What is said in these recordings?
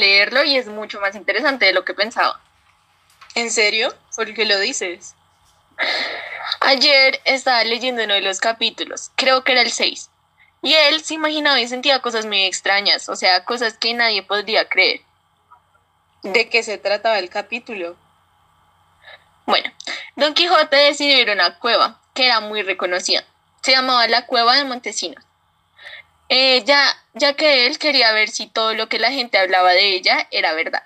leerlo y es mucho más interesante de lo que pensaba. ¿En serio? ¿Por qué lo dices? Ayer estaba leyendo uno de los capítulos, creo que era el 6, y él se imaginaba y sentía cosas muy extrañas, o sea, cosas que nadie podría creer. ¿De qué se trataba el capítulo? Bueno, Don Quijote decidió ir a una cueva que era muy reconocida. Se llamaba la Cueva de Montesinos. Eh, ya, ya que él quería ver si todo lo que la gente hablaba de ella era verdad.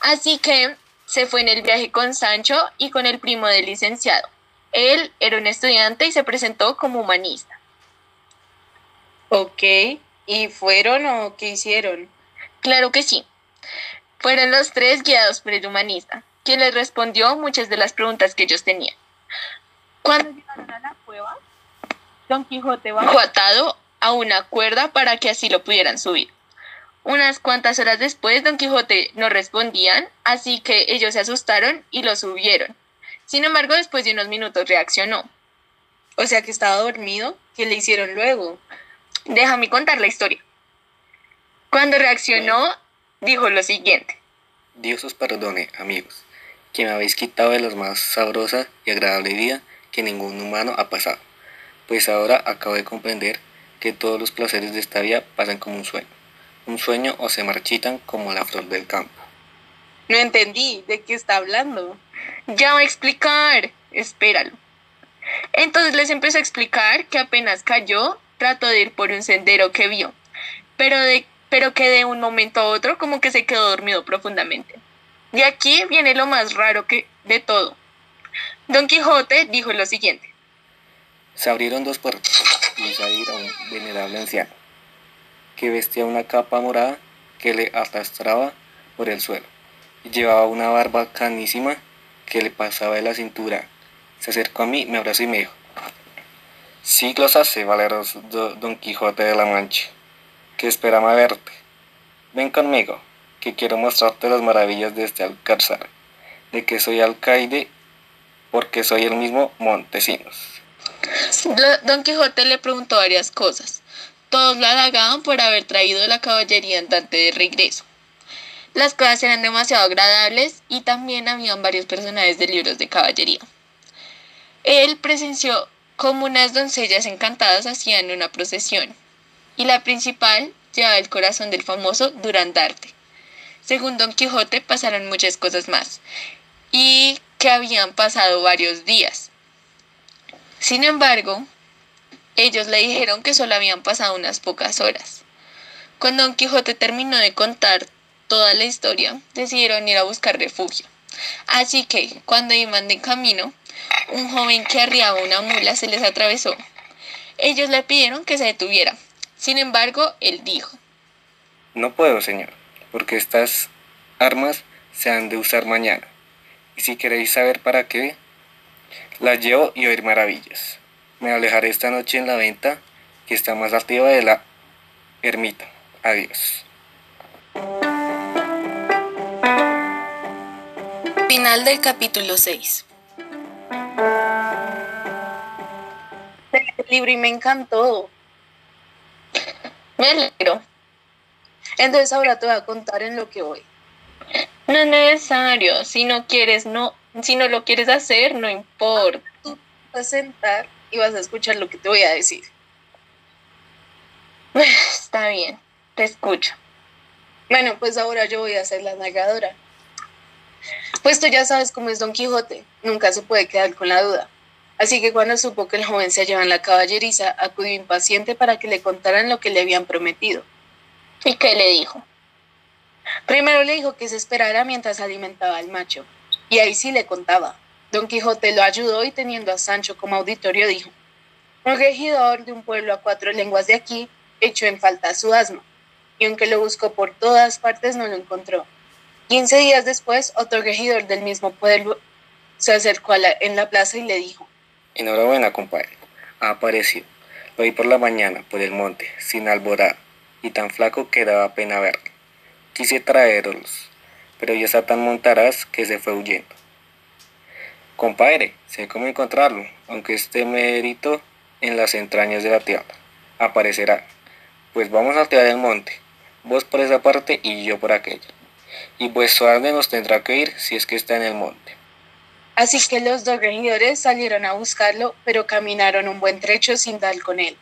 Así que se fue en el viaje con Sancho y con el primo del licenciado. Él era un estudiante y se presentó como humanista. Ok, ¿y fueron o qué hicieron? Claro que sí. Fueron los tres guiados por el humanista, quien les respondió muchas de las preguntas que ellos tenían. Cuando llegaron a la cueva, Don Quijote bajó atado a una cuerda para que así lo pudieran subir. Unas cuantas horas después, Don Quijote no respondían, así que ellos se asustaron y lo subieron. Sin embargo, después de unos minutos reaccionó. O sea que estaba dormido. ¿Qué le hicieron luego? Déjame contar la historia. Cuando reaccionó, dijo lo siguiente. Dios os perdone, amigos, que me habéis quitado de la más sabrosa y agradable vida que ningún humano ha pasado, pues ahora acabo de comprender que todos los placeres de esta vida pasan como un sueño, un sueño o se marchitan como la flor del campo. No entendí, ¿de qué está hablando? Ya voy a explicar, espéralo. Entonces les empezó a explicar que apenas cayó, trató de ir por un sendero que vio, pero, de, pero que de un momento a otro como que se quedó dormido profundamente. Y aquí viene lo más raro que de todo. Don Quijote dijo lo siguiente. Se abrieron dos puertas y salir a un venerable anciano, que vestía una capa morada que le arrastraba por el suelo, y llevaba una barba canísima que le pasaba de la cintura. Se acercó a mí, me abrazó y me dijo, Siglos hace, valeroso Don Quijote de la Mancha, que esperaba verte. Ven conmigo, que quiero mostrarte las maravillas de este alcázar, de que soy alcaide porque soy el mismo Montesinos. Don Quijote le preguntó varias cosas. Todos la halagaban por haber traído la caballería andante de regreso. Las cosas eran demasiado agradables y también habían varios personajes de libros de caballería. Él presenció como unas doncellas encantadas hacían una procesión, y la principal llevaba el corazón del famoso Durandarte. Según Don Quijote pasaron muchas cosas más, y que habían pasado varios días. Sin embargo, ellos le dijeron que solo habían pasado unas pocas horas. Cuando Don Quijote terminó de contar toda la historia, decidieron ir a buscar refugio. Así que, cuando iban de camino, un joven que arriaba una mula se les atravesó. Ellos le pidieron que se detuviera. Sin embargo, él dijo, No puedo, señor, porque estas armas se han de usar mañana. Y si queréis saber para qué, las llevo y oír maravillas. Me alejaré esta noche en la venta que está más arriba de la ermita. Adiós. Final del capítulo 6. El libro y me encantó. me alegro. Entonces ahora te voy a contar en lo que voy. No es necesario. Si no quieres, no. Si no lo quieres hacer, no importa. Tú vas a sentar y vas a escuchar lo que te voy a decir. Está bien, te escucho. Bueno, pues ahora yo voy a ser la narradora. Pues tú ya sabes cómo es Don Quijote, nunca se puede quedar con la duda. Así que cuando supo que el joven se hallaba en la caballeriza, acudió impaciente para que le contaran lo que le habían prometido. ¿Y qué le dijo? Primero le dijo que se esperara mientras alimentaba al macho, y ahí sí le contaba. Don Quijote lo ayudó y teniendo a Sancho como auditorio dijo, un regidor de un pueblo a cuatro lenguas de aquí echó en falta su asno, y aunque lo buscó por todas partes no lo encontró. Quince días después, otro regidor del mismo pueblo se acercó a la, en la plaza y le dijo, Enhorabuena, compadre. Ha aparecido. Lo vi por la mañana, por el monte, sin alborar, y tan flaco que daba pena verlo. Quise traerlos, pero ya está tan montaraz que se fue huyendo. Compadre, sé cómo encontrarlo, aunque esté mérito en las entrañas de la tierra. Aparecerá. Pues vamos a tirar el monte. vos por esa parte y yo por aquella. Y vuestro arte nos tendrá que ir si es que está en el monte. Así que los dos regidores salieron a buscarlo, pero caminaron un buen trecho sin dar con él.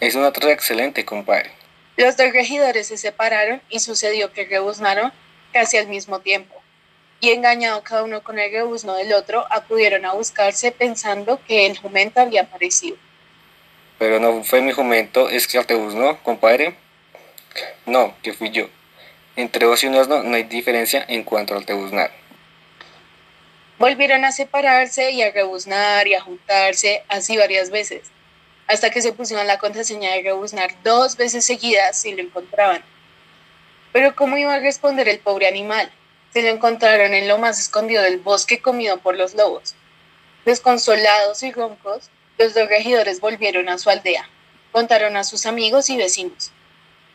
Es una tarea excelente, compadre. Los dos regidores se separaron y sucedió que rebuznaron casi al mismo tiempo. Y engañado cada uno con el rebuzno del otro, acudieron a buscarse pensando que el jumento había aparecido. Pero no fue mi jumento, es que te buznó, compadre. No, que fui yo. Entre vos y un asno no hay diferencia en cuanto al tebuznar. Volvieron a separarse y a rebuznar y a juntarse así varias veces, hasta que se pusieron la contraseña de rebuznar dos veces seguidas si lo encontraban. Pero ¿cómo iba a responder el pobre animal? Se lo encontraron en lo más escondido del bosque comido por los lobos. Desconsolados y roncos, los dos regidores volvieron a su aldea, contaron a sus amigos y vecinos.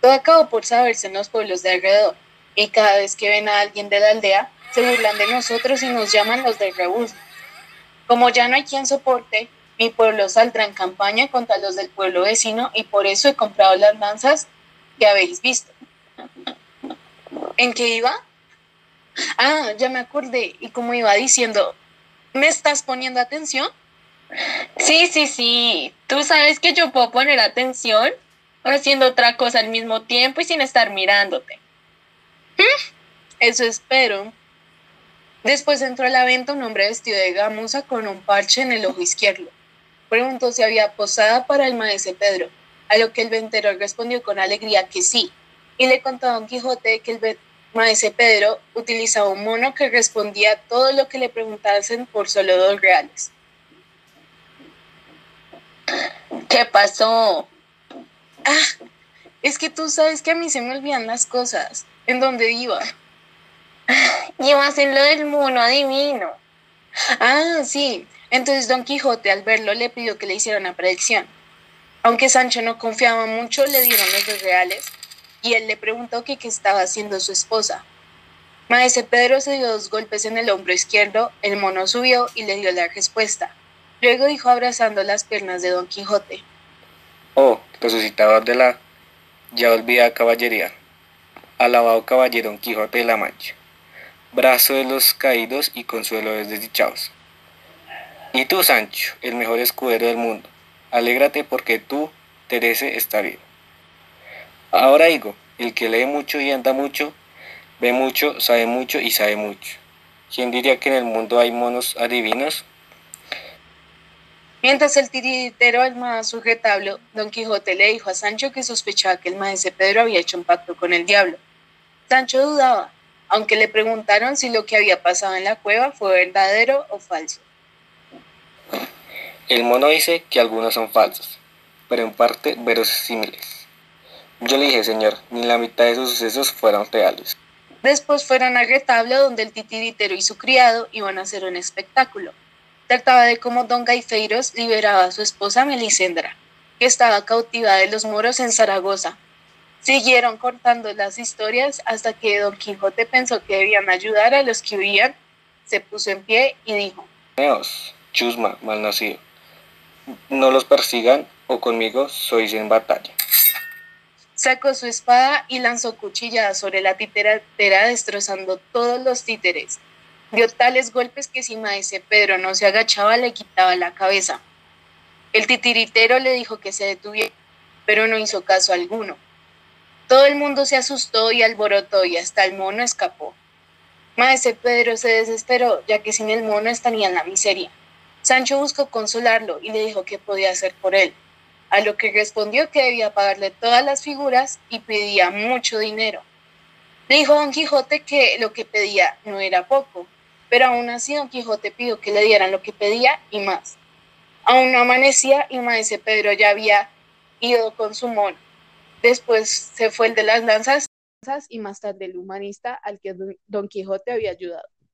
Todo acabó por saberse en los pueblos de alrededor, y cada vez que ven a alguien de la aldea, se burlan de nosotros y nos llaman los del rebuzno. Como ya no hay quien soporte, mi pueblo saldrá en campaña contra los del pueblo vecino y por eso he comprado las lanzas que habéis visto. ¿En qué iba? Ah, ya me acordé. Y como iba diciendo, ¿me estás poniendo atención? Sí, sí, sí. Tú sabes que yo puedo poner atención haciendo otra cosa al mismo tiempo y sin estar mirándote. ¿Mm? Eso espero. Después entró a la venta un hombre vestido de gamuza con un parche en el ojo izquierdo. Preguntó si había posada para el maese Pedro, a lo que el ventero respondió con alegría que sí, y le contó a Don Quijote que el maese Pedro utilizaba un mono que respondía a todo lo que le preguntasen por solo dos reales. ¿Qué pasó? Ah, es que tú sabes que a mí se me olvidan las cosas. ¿En dónde iba? Ibas en lo del mono adivino. Ah, sí. Entonces Don Quijote al verlo le pidió que le hiciera una predicción. Aunque Sancho no confiaba mucho, le dieron los dos reales y él le preguntó qué estaba haciendo su esposa. Maese Pedro se dio dos golpes en el hombro izquierdo, el mono subió y le dio la respuesta. Luego dijo abrazando las piernas de Don Quijote. Oh, resucitador de la ya olvidada caballería. Alabado caballero Don Quijote de la Mancha. Brazo de los caídos y consuelo de los desdichados. Y tú, Sancho, el mejor escudero del mundo, alégrate porque tú, Terese, está vivo. Ahora digo, el que lee mucho y anda mucho, ve mucho, sabe mucho y sabe mucho. ¿Quién diría que en el mundo hay monos adivinos? Mientras el tiritero más sujetablo, Don Quijote le dijo a Sancho que sospechaba que el maese Pedro había hecho un pacto con el diablo. Sancho dudaba, aunque le preguntaron si lo que había pasado en la cueva fue verdadero o falso. El mono dice que algunos son falsos, pero en parte verosímiles. Yo le dije, señor, ni la mitad de esos sucesos fueron reales. Después fueron al retablo donde el titiritero y su criado iban a hacer un espectáculo. Trataba de cómo don Gaifeiros liberaba a su esposa Melisendra, que estaba cautiva de los moros en Zaragoza. Siguieron cortando las historias hasta que don Quijote pensó que debían ayudar a los que huían, se puso en pie y dijo, Neos, chusma, malnacido, no los persigan o conmigo sois en batalla. Sacó su espada y lanzó cuchilladas sobre la titeratera destrozando todos los títeres. Dio tales golpes que si maese Pedro no se agachaba le quitaba la cabeza. El titiritero le dijo que se detuviera, pero no hizo caso alguno. Todo el mundo se asustó y alborotó y hasta el mono escapó. Maese Pedro se desesperó, ya que sin el mono estaría en la miseria. Sancho buscó consolarlo y le dijo qué podía hacer por él, a lo que respondió que debía pagarle todas las figuras y pedía mucho dinero. Le dijo Don Quijote que lo que pedía no era poco, pero aún así Don Quijote pidió que le dieran lo que pedía y más. Aún no amanecía y Maese Pedro ya había ido con su mono. Después se fue el de las lanzas y más tarde el humanista al que Don Quijote había ayudado.